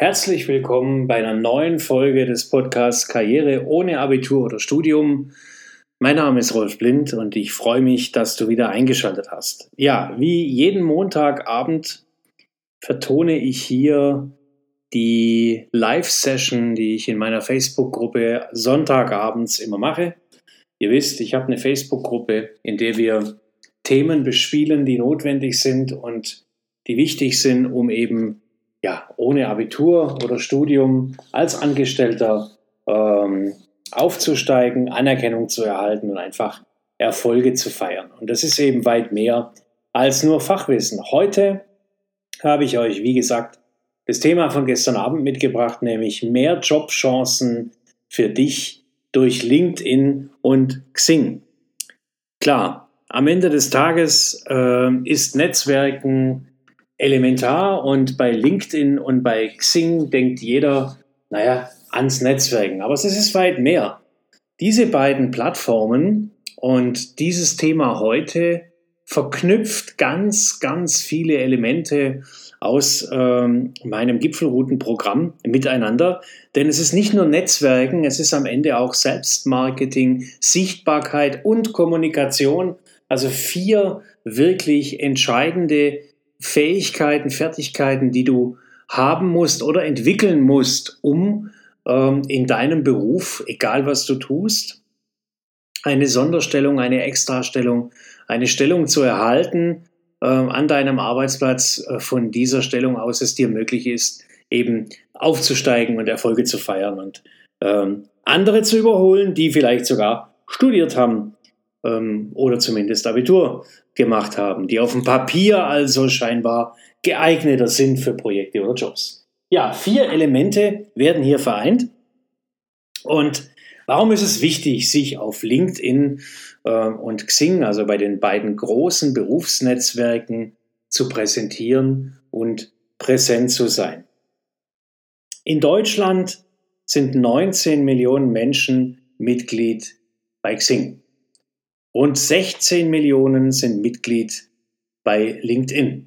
Herzlich willkommen bei einer neuen Folge des Podcasts Karriere ohne Abitur oder Studium. Mein Name ist Rolf Blind und ich freue mich, dass du wieder eingeschaltet hast. Ja, wie jeden Montagabend vertone ich hier die Live-Session, die ich in meiner Facebook-Gruppe Sonntagabends immer mache. Ihr wisst, ich habe eine Facebook-Gruppe, in der wir Themen bespielen, die notwendig sind und die wichtig sind, um eben ja, ohne Abitur oder Studium als Angestellter ähm, aufzusteigen, Anerkennung zu erhalten und einfach Erfolge zu feiern. Und das ist eben weit mehr als nur Fachwissen. Heute habe ich euch, wie gesagt, das Thema von gestern Abend mitgebracht, nämlich mehr Jobchancen für dich durch LinkedIn und Xing. Klar, am Ende des Tages äh, ist Netzwerken elementar und bei LinkedIn und bei Xing denkt jeder, naja, ans Netzwerken. Aber es ist weit mehr. Diese beiden Plattformen und dieses Thema heute verknüpft ganz, ganz viele Elemente aus ähm, meinem Gipfelroutenprogramm miteinander. Denn es ist nicht nur Netzwerken, es ist am Ende auch Selbstmarketing, Sichtbarkeit und Kommunikation. Also vier wirklich entscheidende Fähigkeiten, Fertigkeiten, die du haben musst oder entwickeln musst, um ähm, in deinem Beruf, egal was du tust, eine Sonderstellung, eine Extrastellung, eine Stellung zu erhalten äh, an deinem Arbeitsplatz, äh, von dieser Stellung aus es dir möglich ist, eben aufzusteigen und Erfolge zu feiern und ähm, andere zu überholen, die vielleicht sogar studiert haben ähm, oder zumindest Abitur gemacht haben, die auf dem Papier also scheinbar geeigneter sind für Projekte oder Jobs. Ja, vier Elemente werden hier vereint. Und warum ist es wichtig, sich auf LinkedIn äh, und Xing, also bei den beiden großen Berufsnetzwerken, zu präsentieren und präsent zu sein? In Deutschland sind 19 Millionen Menschen Mitglied bei Xing. Rund 16 Millionen sind Mitglied bei LinkedIn.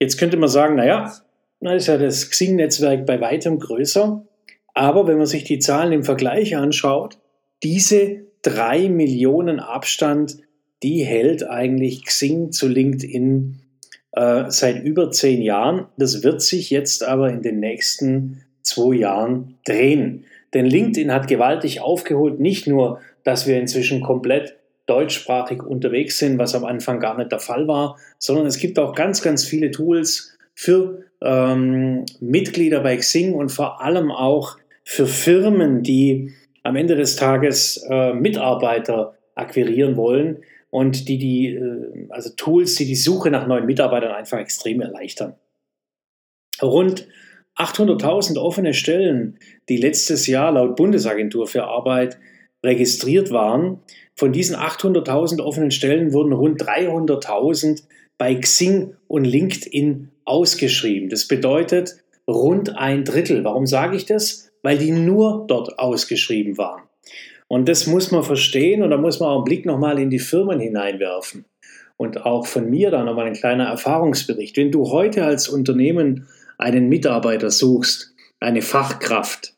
Jetzt könnte man sagen, naja, na ist ja das Xing-Netzwerk bei weitem größer. Aber wenn man sich die Zahlen im Vergleich anschaut, diese drei Millionen Abstand, die hält eigentlich Xing zu LinkedIn äh, seit über zehn Jahren. Das wird sich jetzt aber in den nächsten zwei Jahren drehen. Denn LinkedIn hat gewaltig aufgeholt, nicht nur, dass wir inzwischen komplett deutschsprachig unterwegs sind, was am Anfang gar nicht der Fall war, sondern es gibt auch ganz, ganz viele Tools für ähm, Mitglieder bei Xing und vor allem auch für Firmen, die am Ende des Tages äh, Mitarbeiter akquirieren wollen und die die, äh, also Tools, die die Suche nach neuen Mitarbeitern einfach extrem erleichtern. Rund 800.000 offene Stellen, die letztes Jahr laut Bundesagentur für Arbeit registriert waren, von diesen 800.000 offenen Stellen wurden rund 300.000 bei Xing und LinkedIn ausgeschrieben. Das bedeutet rund ein Drittel. Warum sage ich das? Weil die nur dort ausgeschrieben waren. Und das muss man verstehen und da muss man auch einen Blick nochmal in die Firmen hineinwerfen. Und auch von mir da nochmal ein kleiner Erfahrungsbericht. Wenn du heute als Unternehmen einen Mitarbeiter suchst, eine Fachkraft,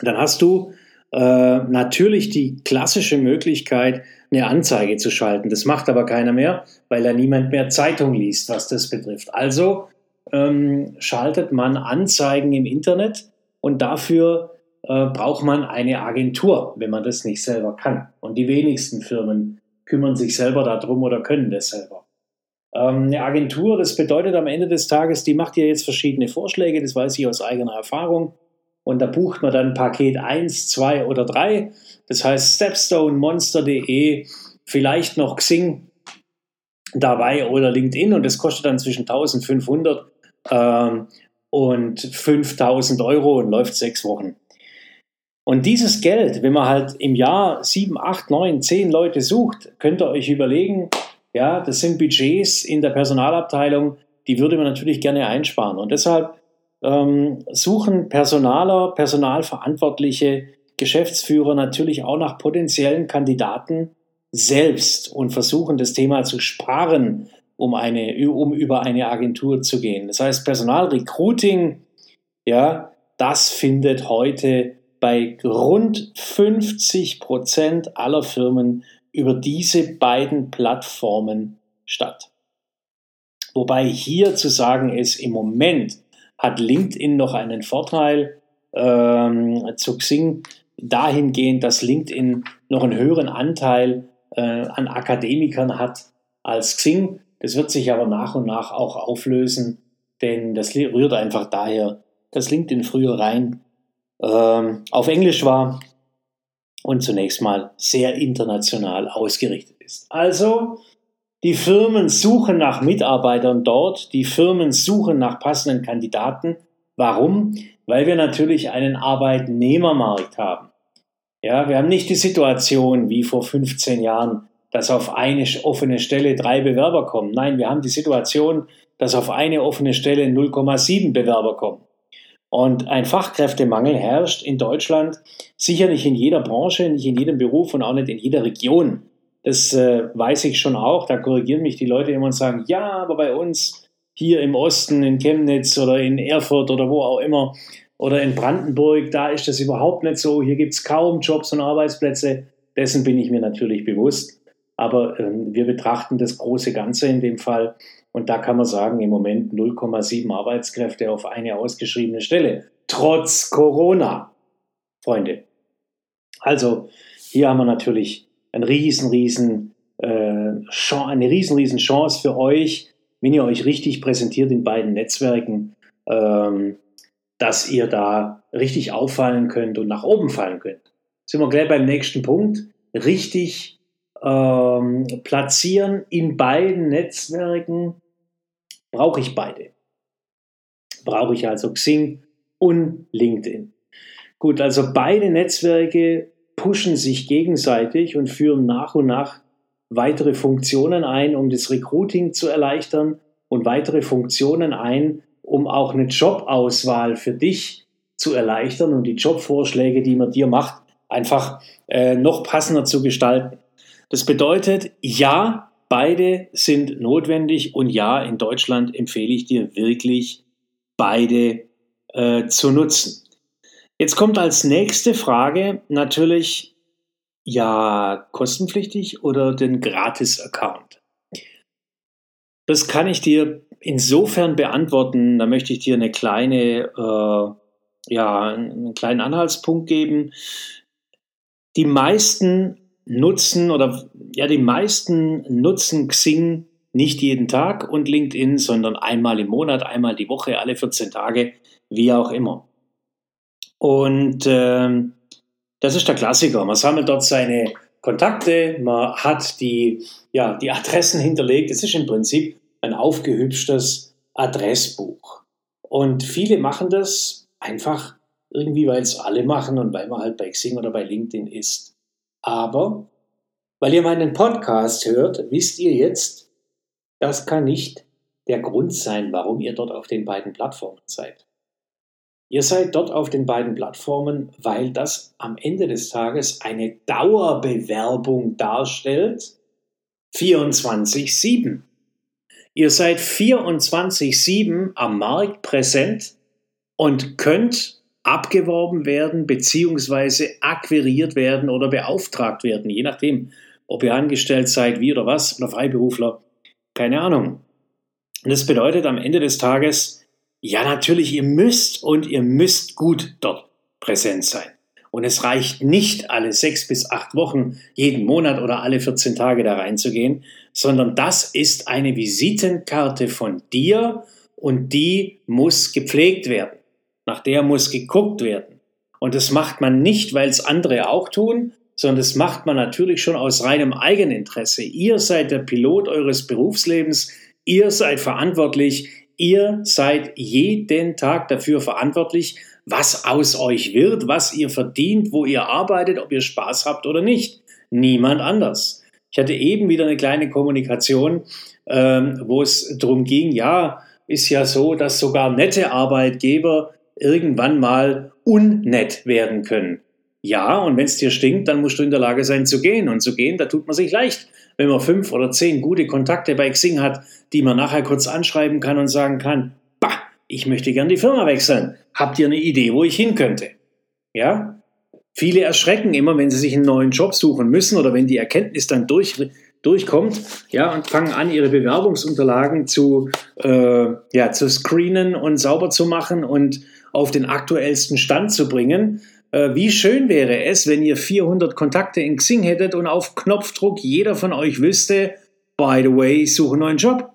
dann hast du äh, natürlich die klassische Möglichkeit, eine Anzeige zu schalten. Das macht aber keiner mehr, weil da niemand mehr Zeitung liest, was das betrifft. Also ähm, schaltet man Anzeigen im Internet und dafür äh, braucht man eine Agentur, wenn man das nicht selber kann. Und die wenigsten Firmen kümmern sich selber darum oder können das selber. Ähm, eine Agentur, das bedeutet am Ende des Tages, die macht ja jetzt verschiedene Vorschläge, das weiß ich aus eigener Erfahrung. Und da bucht man dann Paket 1, 2 oder 3. Das heißt Stepstone, Monster.de, vielleicht noch Xing dabei oder LinkedIn. Und das kostet dann zwischen 1500 ähm, und 5000 Euro und läuft sechs Wochen. Und dieses Geld, wenn man halt im Jahr 7, 8, 9, 10 Leute sucht, könnt ihr euch überlegen, ja, das sind Budgets in der Personalabteilung, die würde man natürlich gerne einsparen. Und deshalb ähm, suchen Personaler, Personalverantwortliche, Geschäftsführer natürlich auch nach potenziellen Kandidaten selbst und versuchen das Thema zu sparen, um, eine, um über eine Agentur zu gehen. Das heißt, Personalrecruiting ja, das findet heute bei rund 50 Prozent aller Firmen über diese beiden Plattformen statt. Wobei hier zu sagen ist, im Moment hat LinkedIn noch einen Vorteil ähm, zu Xing dahingehend, dass LinkedIn noch einen höheren Anteil äh, an Akademikern hat als Xing. Das wird sich aber nach und nach auch auflösen, denn das rührt einfach daher, dass LinkedIn früher rein ähm, auf Englisch war und zunächst mal sehr international ausgerichtet ist. Also, die Firmen suchen nach Mitarbeitern dort, die Firmen suchen nach passenden Kandidaten. Warum? Weil wir natürlich einen Arbeitnehmermarkt haben. Ja, wir haben nicht die Situation wie vor 15 Jahren, dass auf eine offene Stelle drei Bewerber kommen. Nein, wir haben die Situation, dass auf eine offene Stelle 0,7 Bewerber kommen. Und ein Fachkräftemangel herrscht in Deutschland sicher nicht in jeder Branche, nicht in jedem Beruf und auch nicht in jeder Region. Das äh, weiß ich schon auch. Da korrigieren mich die Leute immer und sagen, ja, aber bei uns hier im Osten, in Chemnitz oder in Erfurt oder wo auch immer oder in Brandenburg, da ist das überhaupt nicht so. Hier gibt es kaum Jobs und Arbeitsplätze. Dessen bin ich mir natürlich bewusst. Aber ähm, wir betrachten das große Ganze in dem Fall und da kann man sagen, im Moment 0,7 Arbeitskräfte auf eine ausgeschriebene Stelle. Trotz Corona, Freunde. Also hier haben wir natürlich eine riesen, riesen, äh, eine riesen, riesen Chance für euch, wenn ihr euch richtig präsentiert in beiden Netzwerken, ähm, dass ihr da richtig auffallen könnt und nach oben fallen könnt. Sind wir gleich beim nächsten Punkt. Richtig ähm, platzieren in beiden Netzwerken brauche ich beide. Brauche ich also Xing und LinkedIn. Gut, also beide Netzwerke pushen sich gegenseitig und führen nach und nach weitere Funktionen ein, um das Recruiting zu erleichtern und weitere Funktionen ein, um auch eine Jobauswahl für dich zu erleichtern und die Jobvorschläge, die man dir macht, einfach äh, noch passender zu gestalten. Das bedeutet, ja, Beide sind notwendig und ja, in Deutschland empfehle ich dir wirklich, beide äh, zu nutzen. Jetzt kommt als nächste Frage natürlich, ja, kostenpflichtig oder den Gratis-Account? Das kann ich dir insofern beantworten, da möchte ich dir eine kleine, äh, ja, einen kleinen Anhaltspunkt geben. Die meisten nutzen oder ja, die meisten nutzen Xing nicht jeden Tag und LinkedIn, sondern einmal im Monat, einmal die Woche, alle 14 Tage, wie auch immer. Und ähm, das ist der Klassiker. Man sammelt dort seine Kontakte, man hat die, ja, die Adressen hinterlegt. Es ist im Prinzip ein aufgehübschtes Adressbuch. Und viele machen das einfach irgendwie, weil es alle machen und weil man halt bei Xing oder bei LinkedIn ist. Aber weil ihr meinen Podcast hört, wisst ihr jetzt, das kann nicht der Grund sein, warum ihr dort auf den beiden Plattformen seid. Ihr seid dort auf den beiden Plattformen, weil das am Ende des Tages eine Dauerbewerbung darstellt. 24-7. Ihr seid 24-7 am Markt präsent und könnt abgeworben werden, beziehungsweise akquiriert werden oder beauftragt werden, je nachdem, ob ihr angestellt seid, wie oder was, oder Freiberufler, keine Ahnung. Und das bedeutet am Ende des Tages, ja natürlich, ihr müsst und ihr müsst gut dort präsent sein. Und es reicht nicht alle sechs bis acht Wochen, jeden Monat oder alle 14 Tage da reinzugehen, sondern das ist eine Visitenkarte von dir und die muss gepflegt werden. Nach der muss geguckt werden. Und das macht man nicht, weil es andere auch tun, sondern das macht man natürlich schon aus reinem Eigeninteresse. Ihr seid der Pilot eures Berufslebens, ihr seid verantwortlich, ihr seid jeden Tag dafür verantwortlich, was aus euch wird, was ihr verdient, wo ihr arbeitet, ob ihr Spaß habt oder nicht. Niemand anders. Ich hatte eben wieder eine kleine Kommunikation, ähm, wo es darum ging, ja, ist ja so, dass sogar nette Arbeitgeber irgendwann mal unnett werden können. Ja, und wenn es dir stinkt, dann musst du in der Lage sein zu gehen. Und zu gehen, da tut man sich leicht, wenn man fünf oder zehn gute Kontakte bei Xing hat, die man nachher kurz anschreiben kann und sagen kann, bah, ich möchte gern die Firma wechseln. Habt ihr eine Idee, wo ich hin könnte? Ja? Viele erschrecken immer, wenn sie sich einen neuen Job suchen müssen oder wenn die Erkenntnis dann durch, durchkommt, ja, und fangen an, ihre Bewerbungsunterlagen zu, äh, ja, zu screenen und sauber zu machen und auf den aktuellsten Stand zu bringen. Äh, wie schön wäre es, wenn ihr 400 Kontakte in Xing hättet und auf Knopfdruck jeder von euch wüsste, by the way, ich suche einen neuen Job.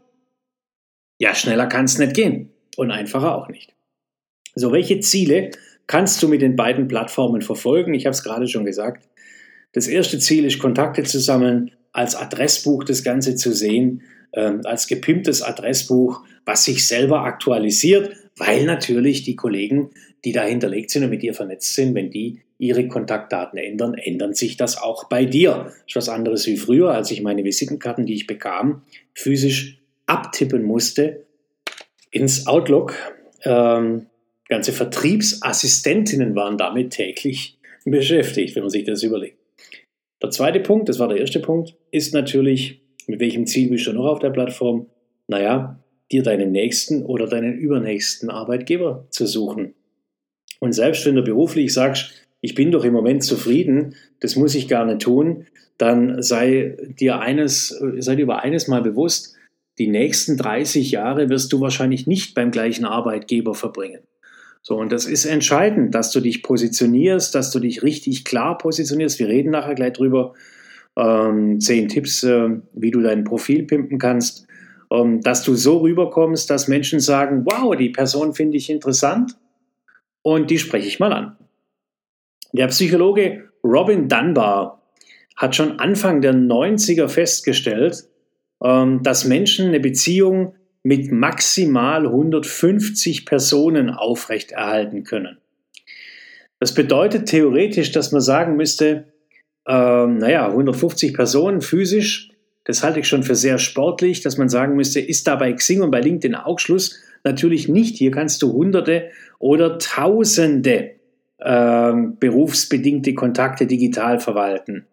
Ja, schneller kann es nicht gehen und einfacher auch nicht. So, welche Ziele kannst du mit den beiden Plattformen verfolgen? Ich habe es gerade schon gesagt. Das erste Ziel ist, Kontakte zu sammeln, als Adressbuch das Ganze zu sehen, ähm, als gepimptes Adressbuch, was sich selber aktualisiert, weil natürlich die Kollegen, die da hinterlegt sind und mit dir vernetzt sind, wenn die ihre Kontaktdaten ändern, ändern sich das auch bei dir. Das ist was anderes wie früher, als ich meine Visitenkarten, die ich bekam, physisch abtippen musste ins Outlook. Ähm, ganze Vertriebsassistentinnen waren damit täglich beschäftigt, wenn man sich das überlegt. Der zweite Punkt, das war der erste Punkt, ist natürlich, mit welchem Ziel bist du noch auf der Plattform? Naja, dir deinen nächsten oder deinen übernächsten Arbeitgeber zu suchen. Und selbst wenn du beruflich sagst, ich bin doch im Moment zufrieden, das muss ich nicht tun, dann sei dir eines, sei dir über eines mal bewusst, die nächsten 30 Jahre wirst du wahrscheinlich nicht beim gleichen Arbeitgeber verbringen. So, und das ist entscheidend, dass du dich positionierst, dass du dich richtig klar positionierst. Wir reden nachher gleich drüber. Ähm, zehn Tipps, äh, wie du dein Profil pimpen kannst, ähm, dass du so rüberkommst, dass Menschen sagen, wow, die Person finde ich interessant und die spreche ich mal an. Der Psychologe Robin Dunbar hat schon Anfang der 90er festgestellt, ähm, dass Menschen eine Beziehung mit maximal 150 Personen aufrechterhalten können. Das bedeutet theoretisch, dass man sagen müsste, ähm, naja, 150 Personen physisch, das halte ich schon für sehr sportlich, dass man sagen müsste, ist da bei Xing und bei LinkedIn auch Schluss? Natürlich nicht. Hier kannst du Hunderte oder Tausende ähm, berufsbedingte Kontakte digital verwalten.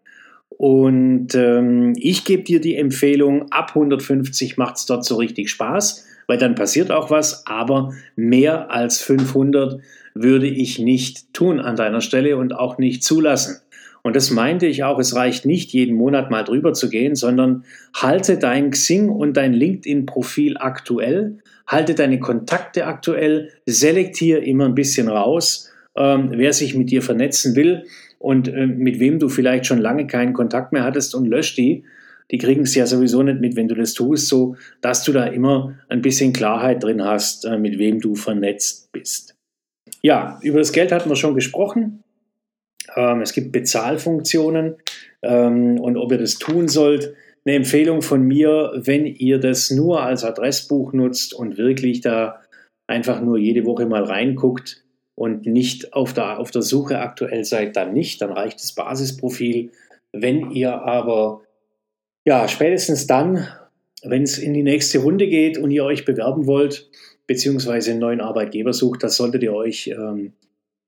Und ähm, ich gebe dir die Empfehlung, ab 150 macht es dort so richtig Spaß, weil dann passiert auch was, aber mehr als 500 würde ich nicht tun an deiner Stelle und auch nicht zulassen. Und das meinte ich auch, es reicht nicht, jeden Monat mal drüber zu gehen, sondern halte dein Xing und dein LinkedIn-Profil aktuell, halte deine Kontakte aktuell, selektiere immer ein bisschen raus, ähm, wer sich mit dir vernetzen will und äh, mit wem du vielleicht schon lange keinen Kontakt mehr hattest und löscht die. Die kriegen es ja sowieso nicht mit, wenn du das tust, so dass du da immer ein bisschen Klarheit drin hast, äh, mit wem du vernetzt bist. Ja, über das Geld hatten wir schon gesprochen. Ähm, es gibt Bezahlfunktionen ähm, und ob ihr das tun sollt. Eine Empfehlung von mir, wenn ihr das nur als Adressbuch nutzt und wirklich da einfach nur jede Woche mal reinguckt, und nicht auf der, auf der Suche aktuell seid, dann nicht, dann reicht das Basisprofil. Wenn ihr aber, ja, spätestens dann, wenn es in die nächste Runde geht und ihr euch bewerben wollt, beziehungsweise einen neuen Arbeitgeber sucht, das solltet ihr euch ähm,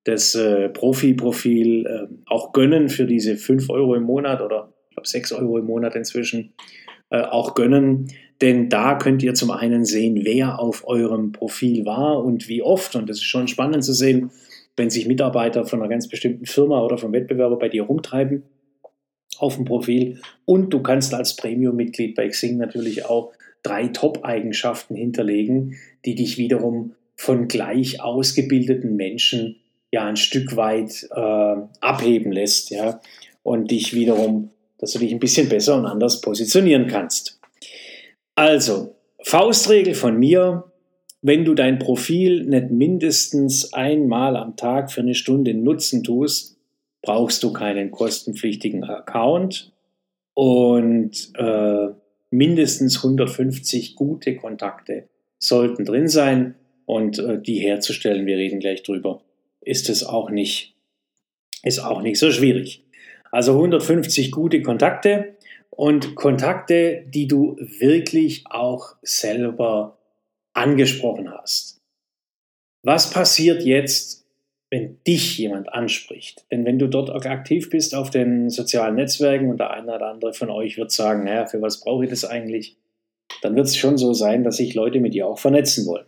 das äh, Profi-Profil äh, auch gönnen für diese 5 Euro im Monat oder glaube 6 Euro im Monat inzwischen äh, auch gönnen. Denn da könnt ihr zum einen sehen, wer auf eurem Profil war und wie oft. Und das ist schon spannend zu sehen, wenn sich Mitarbeiter von einer ganz bestimmten Firma oder vom Wettbewerber bei dir rumtreiben auf dem Profil. Und du kannst als Premium-Mitglied bei Xing natürlich auch drei Top-Eigenschaften hinterlegen, die dich wiederum von gleich ausgebildeten Menschen ja ein Stück weit äh, abheben lässt, ja, und dich wiederum, dass du dich ein bisschen besser und anders positionieren kannst. Also, Faustregel von mir, wenn du dein Profil nicht mindestens einmal am Tag für eine Stunde nutzen tust, brauchst du keinen kostenpflichtigen Account und äh, mindestens 150 gute Kontakte sollten drin sein und äh, die herzustellen, wir reden gleich drüber, ist es auch nicht, ist auch nicht so schwierig. Also 150 gute Kontakte und Kontakte, die du wirklich auch selber angesprochen hast. Was passiert jetzt, wenn dich jemand anspricht? Denn wenn du dort aktiv bist auf den sozialen Netzwerken und der eine oder andere von euch wird sagen, naja, für was brauche ich das eigentlich? Dann wird es schon so sein, dass sich Leute mit dir auch vernetzen wollen.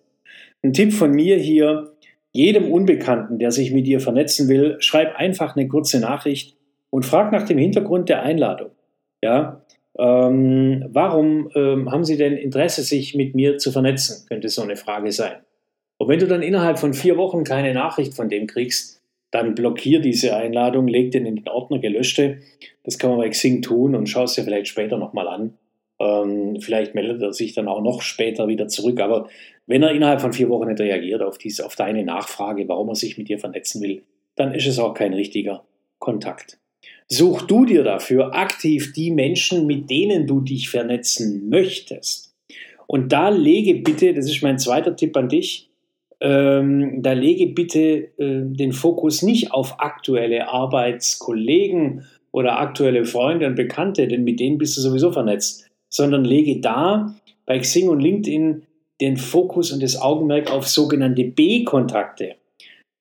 ein Tipp von mir hier, jedem Unbekannten, der sich mit dir vernetzen will, schreib einfach eine kurze Nachricht und frag nach dem Hintergrund der Einladung. Ja, ähm, warum ähm, haben Sie denn Interesse, sich mit mir zu vernetzen? Könnte so eine Frage sein. Und wenn du dann innerhalb von vier Wochen keine Nachricht von dem kriegst, dann blockier diese Einladung, leg den in den Ordner gelöschte. Das kann man bei Xing tun und schau es dir vielleicht später nochmal an. Ähm, vielleicht meldet er sich dann auch noch später wieder zurück. Aber wenn er innerhalb von vier Wochen nicht reagiert auf, diese, auf deine Nachfrage, warum er sich mit dir vernetzen will, dann ist es auch kein richtiger Kontakt. Such du dir dafür aktiv die Menschen, mit denen du dich vernetzen möchtest. Und da lege bitte, das ist mein zweiter Tipp an dich, ähm, da lege bitte äh, den Fokus nicht auf aktuelle Arbeitskollegen oder aktuelle Freunde und Bekannte, denn mit denen bist du sowieso vernetzt, sondern lege da bei Xing und LinkedIn den Fokus und das Augenmerk auf sogenannte B-Kontakte.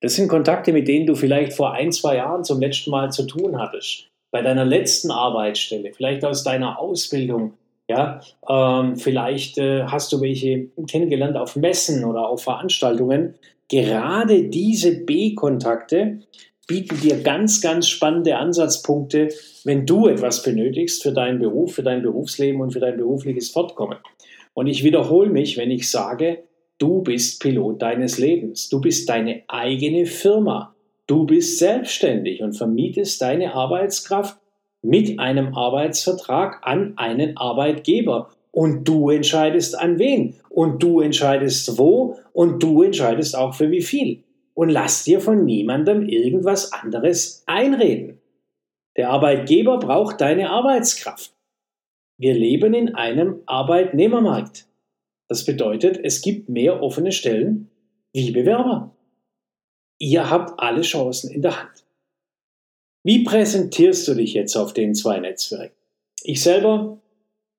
Das sind Kontakte, mit denen du vielleicht vor ein, zwei Jahren zum letzten Mal zu tun hattest. Bei deiner letzten Arbeitsstelle, vielleicht aus deiner Ausbildung. Ja, ähm, vielleicht äh, hast du welche kennengelernt auf Messen oder auf Veranstaltungen. Gerade diese B-Kontakte bieten dir ganz, ganz spannende Ansatzpunkte, wenn du etwas benötigst für deinen Beruf, für dein Berufsleben und für dein berufliches Fortkommen. Und ich wiederhole mich, wenn ich sage, du bist Pilot deines Lebens. Du bist deine eigene Firma. Du bist selbstständig und vermietest deine Arbeitskraft mit einem Arbeitsvertrag an einen Arbeitgeber. Und du entscheidest an wen. Und du entscheidest wo. Und du entscheidest auch für wie viel. Und lass dir von niemandem irgendwas anderes einreden. Der Arbeitgeber braucht deine Arbeitskraft. Wir leben in einem Arbeitnehmermarkt. Das bedeutet, es gibt mehr offene Stellen wie Bewerber. Ihr habt alle Chancen in der Hand. Wie präsentierst du dich jetzt auf den zwei Netzwerken? Ich selber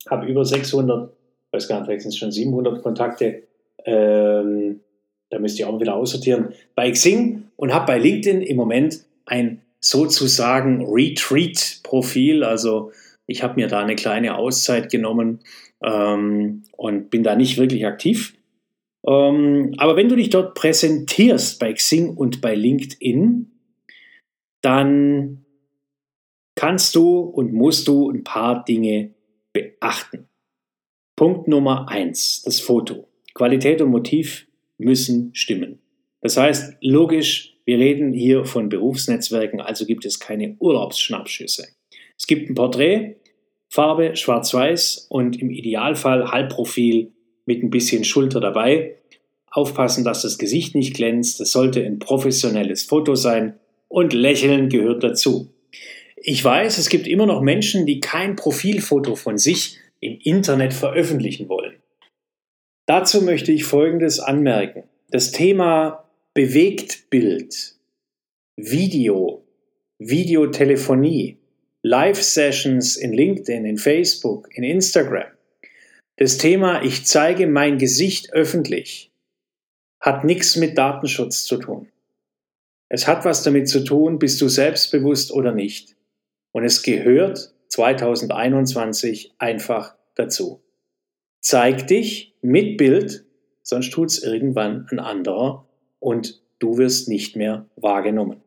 habe über 600, weiß gar nicht, sind es schon 700 Kontakte. Ähm, da müsst ihr auch wieder aussortieren. Bei Xing und habe bei LinkedIn im Moment ein sozusagen Retreat-Profil, also ich habe mir da eine kleine Auszeit genommen ähm, und bin da nicht wirklich aktiv. Ähm, aber wenn du dich dort präsentierst bei Xing und bei LinkedIn, dann kannst du und musst du ein paar Dinge beachten. Punkt Nummer eins, das Foto. Qualität und Motiv müssen stimmen. Das heißt, logisch, wir reden hier von Berufsnetzwerken, also gibt es keine Urlaubsschnappschüsse. Es gibt ein Porträt, Farbe schwarz-weiß und im Idealfall Halbprofil mit ein bisschen Schulter dabei. Aufpassen, dass das Gesicht nicht glänzt. Es sollte ein professionelles Foto sein und Lächeln gehört dazu. Ich weiß, es gibt immer noch Menschen, die kein Profilfoto von sich im Internet veröffentlichen wollen. Dazu möchte ich Folgendes anmerken. Das Thema Bewegtbild, Video, Videotelefonie Live-Sessions in LinkedIn, in Facebook, in Instagram. Das Thema Ich zeige mein Gesicht öffentlich hat nichts mit Datenschutz zu tun. Es hat was damit zu tun, bist du selbstbewusst oder nicht. Und es gehört 2021 einfach dazu. Zeig dich mit Bild, sonst tut's irgendwann ein anderer und du wirst nicht mehr wahrgenommen.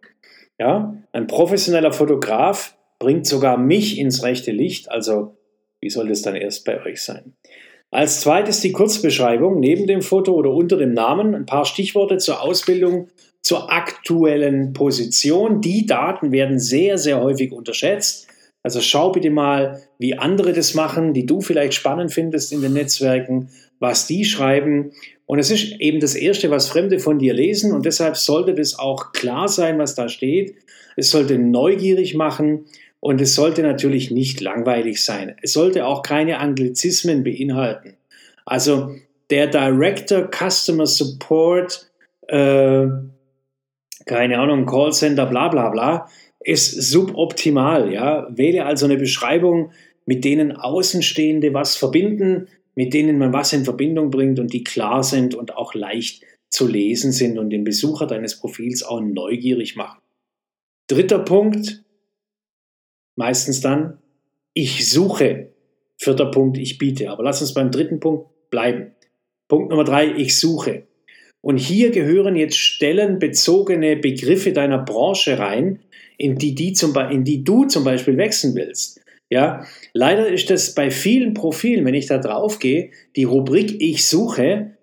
Ja, ein professioneller Fotograf bringt sogar mich ins rechte Licht, also wie soll das dann erst bei euch sein? Als zweites die Kurzbeschreibung neben dem Foto oder unter dem Namen, ein paar Stichworte zur Ausbildung, zur aktuellen Position. Die Daten werden sehr, sehr häufig unterschätzt. Also schau bitte mal, wie andere das machen, die du vielleicht spannend findest in den Netzwerken, was die schreiben. Und es ist eben das Erste, was Fremde von dir lesen. Und deshalb sollte das auch klar sein, was da steht. Es sollte neugierig machen und es sollte natürlich nicht langweilig sein. Es sollte auch keine Anglizismen beinhalten. Also der Director Customer Support, äh, keine Ahnung, Callcenter, bla bla bla, ist suboptimal. Ja? Wähle also eine Beschreibung, mit denen Außenstehende was verbinden, mit denen man was in Verbindung bringt und die klar sind und auch leicht zu lesen sind und den Besucher deines Profils auch neugierig machen. Dritter Punkt, meistens dann, ich suche. Vierter Punkt, ich biete. Aber lass uns beim dritten Punkt bleiben. Punkt Nummer drei, ich suche. Und hier gehören jetzt stellenbezogene Begriffe deiner Branche rein, in die, die zum, in die du zum Beispiel wechseln willst. Ja, leider ist das bei vielen Profilen, wenn ich da drauf gehe, die Rubrik Ich suche,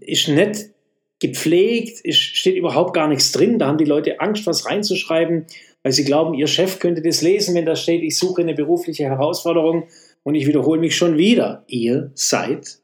ist nicht gepflegt, ist, steht überhaupt gar nichts drin. Da haben die Leute Angst, was reinzuschreiben, weil sie glauben, ihr Chef könnte das lesen, wenn da steht, ich suche eine berufliche Herausforderung und ich wiederhole mich schon wieder. Ihr seid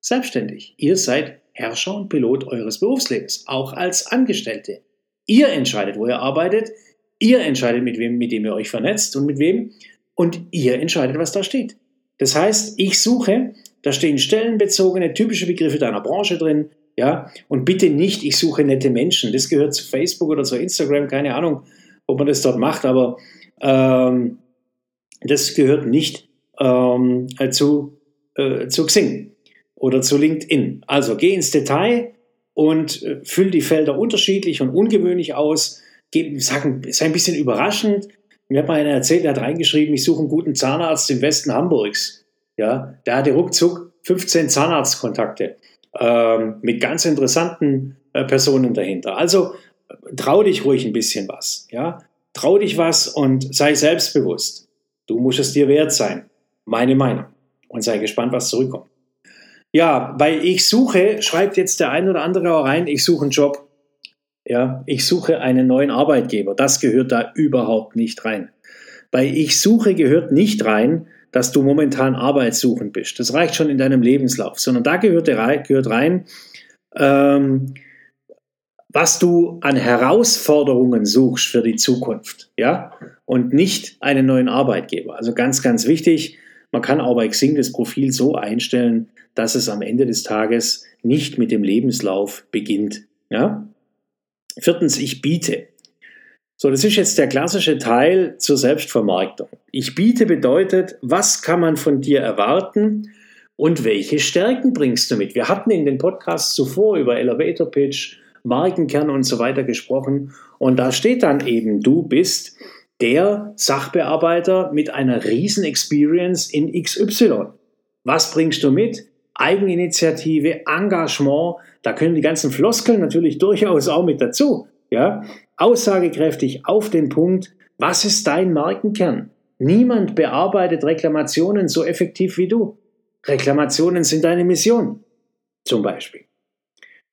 selbstständig. Ihr seid Herrscher und Pilot eures Berufslebens, auch als Angestellte. Ihr entscheidet, wo ihr arbeitet, ihr entscheidet, mit wem, mit dem ihr euch vernetzt und mit wem, und ihr entscheidet, was da steht. Das heißt, ich suche, da stehen stellenbezogene, typische Begriffe deiner Branche drin, ja, und bitte nicht, ich suche nette Menschen. Das gehört zu Facebook oder zu Instagram, keine Ahnung, ob man das dort macht, aber ähm, das gehört nicht ähm, zu, äh, zu Xing oder zu LinkedIn. Also geh ins Detail und äh, füll die Felder unterschiedlich und ungewöhnlich aus. Geh, sagen, ist ein bisschen überraschend. Mir hat mal einer erzählt, der hat reingeschrieben, ich suche einen guten Zahnarzt im Westen Hamburgs. Ja, der hatte ruckzuck 15 Zahnarztkontakte ähm, mit ganz interessanten äh, Personen dahinter. Also trau dich ruhig ein bisschen was. Ja, trau dich was und sei selbstbewusst. Du musst es dir wert sein. Meine Meinung. Und sei gespannt, was zurückkommt. Ja, bei ich suche, schreibt jetzt der ein oder andere auch rein, ich suche einen Job. Ja, ich suche einen neuen Arbeitgeber. Das gehört da überhaupt nicht rein. Bei ich suche gehört nicht rein, dass du momentan arbeitssuchend bist. Das reicht schon in deinem Lebenslauf, sondern da gehört, gehört rein, ähm, was du an Herausforderungen suchst für die Zukunft, ja, und nicht einen neuen Arbeitgeber. Also ganz, ganz wichtig, man kann auch bei Xing das Profil so einstellen, dass es am Ende des Tages nicht mit dem Lebenslauf beginnt. Ja? Viertens, ich biete. So, das ist jetzt der klassische Teil zur Selbstvermarktung. Ich biete bedeutet, was kann man von dir erwarten und welche Stärken bringst du mit? Wir hatten in den Podcasts zuvor über Elevator Pitch, Markenkern und so weiter gesprochen und da steht dann eben, du bist der Sachbearbeiter mit einer riesen Experience in XY. Was bringst du mit? Eigeninitiative, Engagement, da können die ganzen Floskeln natürlich durchaus auch mit dazu. Ja? Aussagekräftig auf den Punkt, was ist dein Markenkern? Niemand bearbeitet Reklamationen so effektiv wie du. Reklamationen sind deine Mission, zum Beispiel.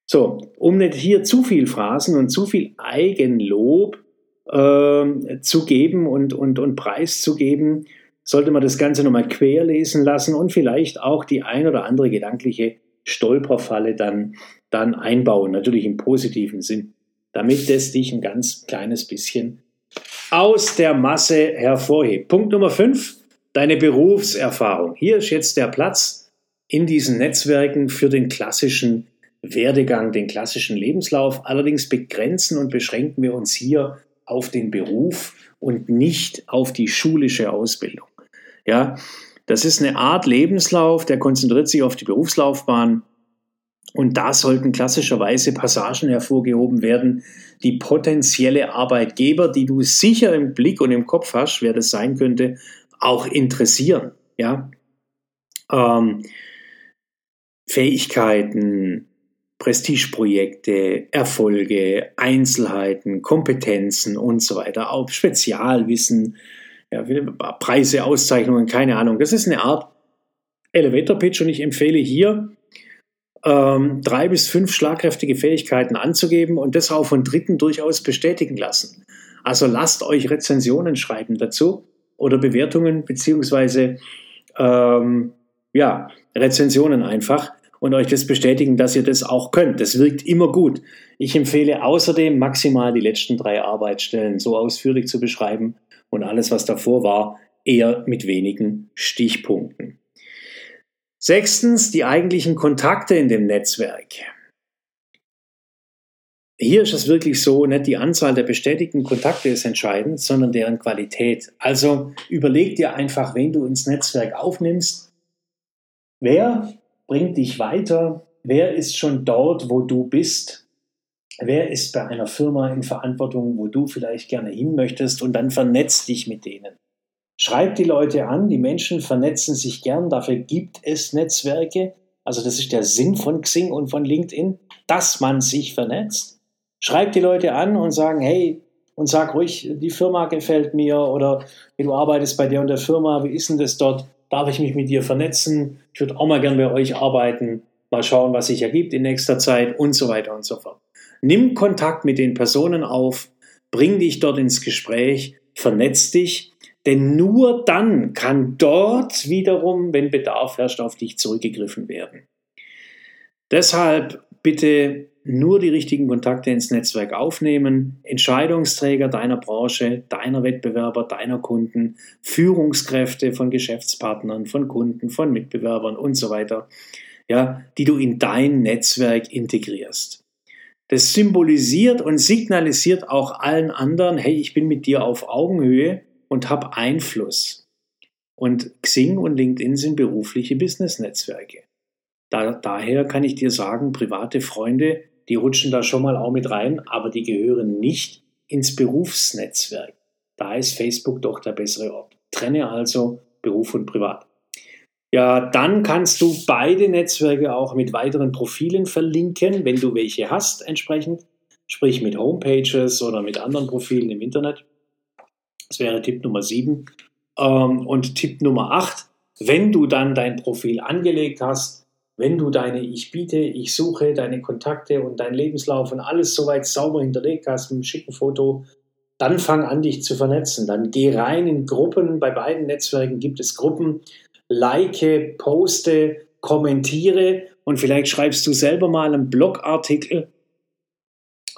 So, um nicht hier zu viel Phrasen und zu viel Eigenlob äh, zu geben und, und, und preiszugeben, sollte man das Ganze nochmal querlesen lassen und vielleicht auch die ein oder andere gedankliche Stolperfalle dann, dann einbauen, natürlich im positiven Sinn, damit das dich ein ganz kleines bisschen aus der Masse hervorhebt. Punkt Nummer 5, deine Berufserfahrung. Hier ist jetzt der Platz in diesen Netzwerken für den klassischen Werdegang, den klassischen Lebenslauf. Allerdings begrenzen und beschränken wir uns hier auf den Beruf und nicht auf die schulische Ausbildung. Ja, das ist eine Art Lebenslauf, der konzentriert sich auf die Berufslaufbahn. Und da sollten klassischerweise Passagen hervorgehoben werden, die potenzielle Arbeitgeber, die du sicher im Blick und im Kopf hast, wer das sein könnte, auch interessieren. Ja? Ähm, Fähigkeiten, Prestigeprojekte, Erfolge, Einzelheiten, Kompetenzen und so weiter, auch Spezialwissen, ja, Preise, Auszeichnungen, keine Ahnung. Das ist eine Art Elevator Pitch und ich empfehle hier, ähm, drei bis fünf schlagkräftige Fähigkeiten anzugeben und das auch von Dritten durchaus bestätigen lassen. Also lasst euch Rezensionen schreiben dazu oder Bewertungen beziehungsweise ähm, ja, Rezensionen einfach und euch das bestätigen, dass ihr das auch könnt. Das wirkt immer gut. Ich empfehle außerdem maximal die letzten drei Arbeitsstellen so ausführlich zu beschreiben, und alles, was davor war, eher mit wenigen Stichpunkten. Sechstens, die eigentlichen Kontakte in dem Netzwerk. Hier ist es wirklich so, nicht die Anzahl der bestätigten Kontakte ist entscheidend, sondern deren Qualität. Also überleg dir einfach, wen du ins Netzwerk aufnimmst. Wer bringt dich weiter? Wer ist schon dort, wo du bist? wer ist bei einer Firma in Verantwortung, wo du vielleicht gerne hin möchtest und dann vernetz dich mit denen. Schreib die Leute an, die Menschen vernetzen sich gern, dafür gibt es Netzwerke. Also das ist der Sinn von Xing und von LinkedIn, dass man sich vernetzt. Schreib die Leute an und sagen, hey, und sag ruhig, die Firma gefällt mir oder du arbeitest bei der und der Firma, wie ist denn das dort? Darf ich mich mit dir vernetzen? Ich würde auch mal gern bei euch arbeiten. Mal schauen, was sich ergibt in nächster Zeit und so weiter und so fort. Nimm Kontakt mit den Personen auf, bring dich dort ins Gespräch, vernetz dich, denn nur dann kann dort wiederum, wenn Bedarf herrscht, auf dich zurückgegriffen werden. Deshalb bitte nur die richtigen Kontakte ins Netzwerk aufnehmen, Entscheidungsträger deiner Branche, deiner Wettbewerber, deiner Kunden, Führungskräfte von Geschäftspartnern, von Kunden, von Mitbewerbern und so weiter, ja, die du in dein Netzwerk integrierst. Das symbolisiert und signalisiert auch allen anderen, hey, ich bin mit dir auf Augenhöhe und habe Einfluss. Und Xing und LinkedIn sind berufliche Business-Netzwerke. Da, daher kann ich dir sagen, private Freunde, die rutschen da schon mal auch mit rein, aber die gehören nicht ins Berufsnetzwerk. Da ist Facebook doch der bessere Ort. Trenne also Beruf und Privat. Ja, dann kannst du beide Netzwerke auch mit weiteren Profilen verlinken, wenn du welche hast entsprechend, sprich mit Homepages oder mit anderen Profilen im Internet. Das wäre Tipp Nummer 7. Ähm, und Tipp Nummer 8, wenn du dann dein Profil angelegt hast, wenn du deine Ich biete, ich suche, deine Kontakte und dein Lebenslauf und alles soweit sauber hinterlegt hast mit einem schicken Foto, dann fang an, dich zu vernetzen. Dann geh rein in Gruppen. Bei beiden Netzwerken gibt es Gruppen. Like, poste, kommentiere und vielleicht schreibst du selber mal einen Blogartikel,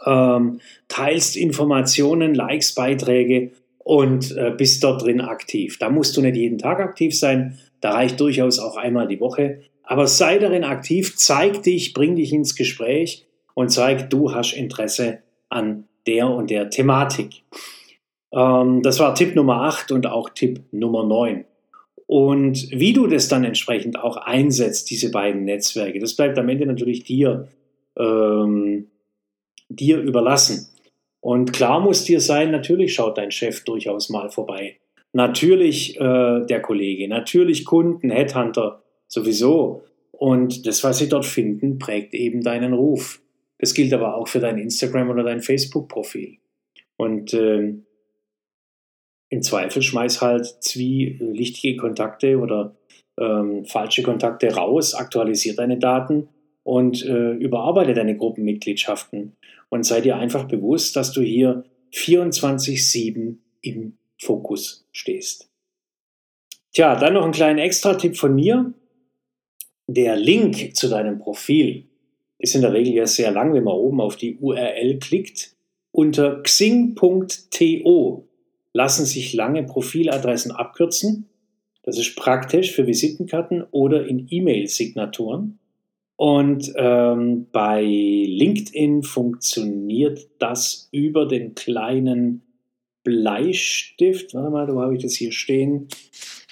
ähm, teilst Informationen, likes Beiträge und äh, bist dort drin aktiv. Da musst du nicht jeden Tag aktiv sein, da reicht durchaus auch einmal die Woche. Aber sei darin aktiv, zeig dich, bring dich ins Gespräch und zeig, du hast Interesse an der und der Thematik. Ähm, das war Tipp Nummer 8 und auch Tipp Nummer 9. Und wie du das dann entsprechend auch einsetzt, diese beiden Netzwerke, das bleibt am Ende natürlich dir, ähm, dir überlassen. Und klar muss dir sein, natürlich schaut dein Chef durchaus mal vorbei. Natürlich äh, der Kollege, natürlich Kunden, Headhunter, sowieso. Und das, was sie dort finden, prägt eben deinen Ruf. Das gilt aber auch für dein Instagram oder dein Facebook-Profil. Und äh, im Zweifel schmeiß halt zwielichtige Kontakte oder ähm, falsche Kontakte raus, aktualisiere deine Daten und äh, überarbeite deine Gruppenmitgliedschaften und sei dir einfach bewusst, dass du hier 24-7 im Fokus stehst. Tja, dann noch ein kleiner Extra-Tipp von mir. Der Link zu deinem Profil ist in der Regel ja sehr lang, wenn man oben auf die URL klickt. Unter xing.to lassen sich lange Profiladressen abkürzen. Das ist praktisch für Visitenkarten oder in E-Mail-Signaturen. Und ähm, bei LinkedIn funktioniert das über den kleinen Bleistift. Warte mal, wo habe ich das hier stehen?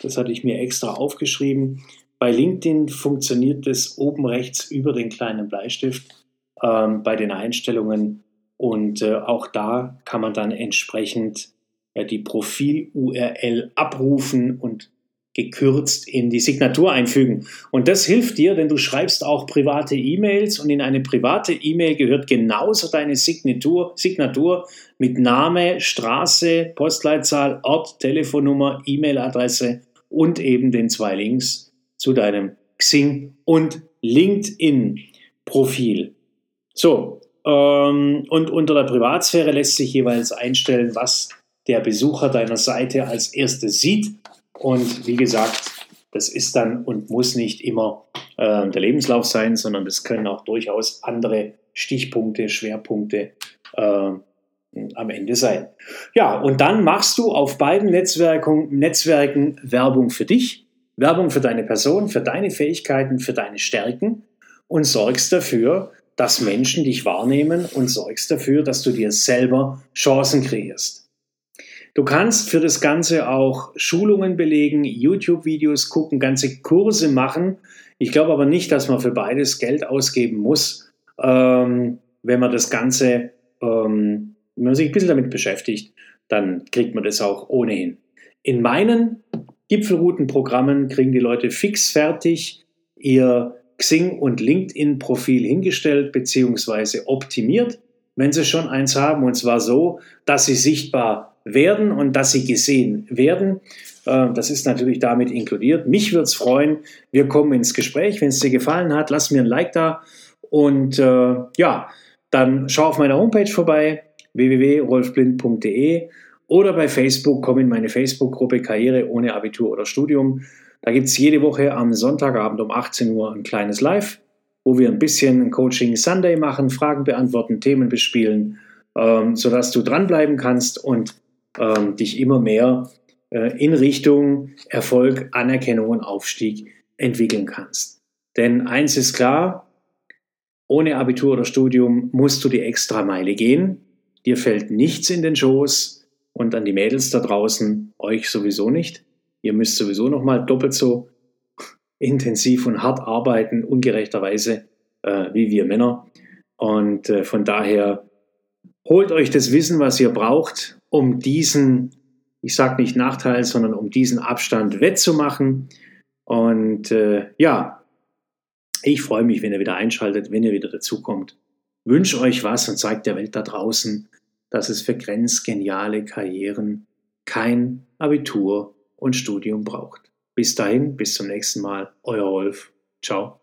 Das hatte ich mir extra aufgeschrieben. Bei LinkedIn funktioniert das oben rechts über den kleinen Bleistift ähm, bei den Einstellungen. Und äh, auch da kann man dann entsprechend äh, die Profil-URL abrufen und gekürzt in die Signatur einfügen. Und das hilft dir, denn du schreibst auch private E-Mails und in eine private E-Mail gehört genauso deine Signatur, Signatur mit Name, Straße, Postleitzahl, Ort, Telefonnummer, E-Mail-Adresse und eben den zwei Links zu deinem Xing und LinkedIn-Profil. So, ähm, und unter der Privatsphäre lässt sich jeweils einstellen, was der Besucher deiner Seite als erstes sieht und wie gesagt, das ist dann und muss nicht immer äh, der Lebenslauf sein, sondern das können auch durchaus andere Stichpunkte, Schwerpunkte äh, am Ende sein. Ja, und dann machst du auf beiden Netzwerken, Netzwerken Werbung für dich, Werbung für deine Person, für deine Fähigkeiten, für deine Stärken und sorgst dafür, dass Menschen dich wahrnehmen und sorgst dafür, dass du dir selber Chancen kreierst. Du kannst für das Ganze auch Schulungen belegen, YouTube-Videos gucken, ganze Kurse machen. Ich glaube aber nicht, dass man für beides Geld ausgeben muss, ähm, wenn man das Ganze, ähm, wenn man sich ein bisschen damit beschäftigt, dann kriegt man das auch ohnehin. In meinen Gipfelroutenprogrammen kriegen die Leute fix fertig ihr Xing und LinkedIn-Profil hingestellt bzw. optimiert, wenn Sie schon eins haben, und zwar so, dass Sie sichtbar werden und dass Sie gesehen werden. Äh, das ist natürlich damit inkludiert. Mich würde es freuen. Wir kommen ins Gespräch. Wenn es dir gefallen hat, lass mir ein Like da. Und äh, ja, dann schau auf meiner Homepage vorbei, www.rolfblind.de oder bei Facebook, komm in meine Facebook-Gruppe Karriere ohne Abitur oder Studium. Da gibt es jede Woche am Sonntagabend um 18 Uhr ein kleines Live, wo wir ein bisschen Coaching Sunday machen, Fragen beantworten, Themen bespielen, ähm, sodass du dranbleiben kannst und ähm, dich immer mehr äh, in Richtung Erfolg, Anerkennung und Aufstieg entwickeln kannst. Denn eins ist klar, ohne Abitur oder Studium musst du die extra Meile gehen. Dir fällt nichts in den Schoß und an die Mädels da draußen, euch sowieso nicht. Ihr müsst sowieso nochmal doppelt so intensiv und hart arbeiten, ungerechterweise, äh, wie wir Männer. Und äh, von daher holt euch das Wissen, was ihr braucht, um diesen, ich sage nicht Nachteil, sondern um diesen Abstand wettzumachen. Und äh, ja, ich freue mich, wenn ihr wieder einschaltet, wenn ihr wieder dazukommt. Wünsche euch was und zeigt der Welt da draußen, dass es für grenzgeniale Karrieren kein Abitur und Studium braucht. Bis dahin, bis zum nächsten Mal, euer Rolf. Ciao.